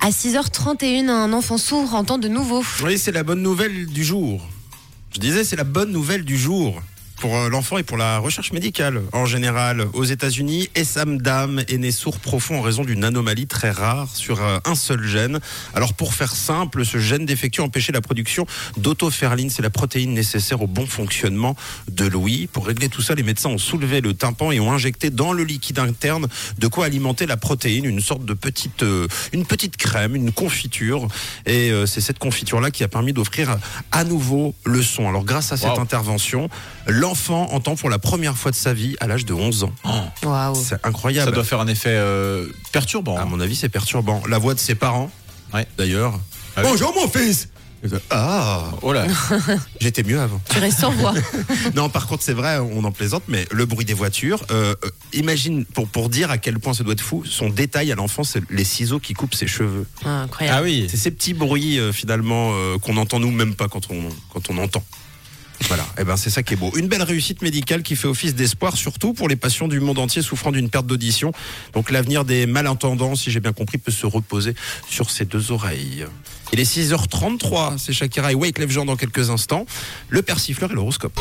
À 6h31, un enfant sourd entend de nouveau. Oui, c'est la bonne nouvelle du jour. Je disais, c'est la bonne nouvelle du jour pour euh, l'enfant et pour la recherche médicale en général. Aux États-Unis, Essam Dam est né sourd profond en raison d'une anomalie très rare sur euh, un seul gène. Alors pour faire simple, ce gène défectueux empêchait la production d'autoferline, c'est la protéine nécessaire au bon fonctionnement de l'ouïe. Pour régler tout ça, les médecins ont soulevé le tympan et ont injecté dans le liquide interne de quoi alimenter la protéine, une sorte de petite, euh, une petite crème, une confiture. Et c'est cette confiture-là qui a permis d'offrir à nouveau le son. Alors grâce à cette Wow. intervention, l'enfant entend pour la première fois de sa vie à l'âge de 11 ans. Waouh. C'est Ça incroyable. doit faire un effet euh, perturbant. À mon avis, c'est perturbant. La voix de ses parents, Ouais. d'ailleurs. Ah oui. Bonjour mon fils Ah Oh là, J'étais mieux avant. Tu restes sans voix. non, par contre, c'est vrai, on en plaisante, mais le bruit des voitures, euh, euh, imagine, pour, pour dire à quel point ça doit être fou, son détail à l'enfant, c'est les ciseaux qui coupent ses cheveux. Ah, incroyable. ah oui. C'est ces petits bruits, euh, finalement, euh, qu'on entend nous même pas quand on, quand on entend. Voilà, et ben c'est ça qui est beau. Une belle réussite médicale qui fait office d'espoir, surtout pour les patients du monde entier souffrant d'une perte d'audition. Donc l'avenir des malentendants, si j'ai bien compris, peut se reposer sur ces deux oreilles. Il est 6h33, c'est Shakira et Wyclef Jean dans quelques instants. Le persifleur et l'horoscope.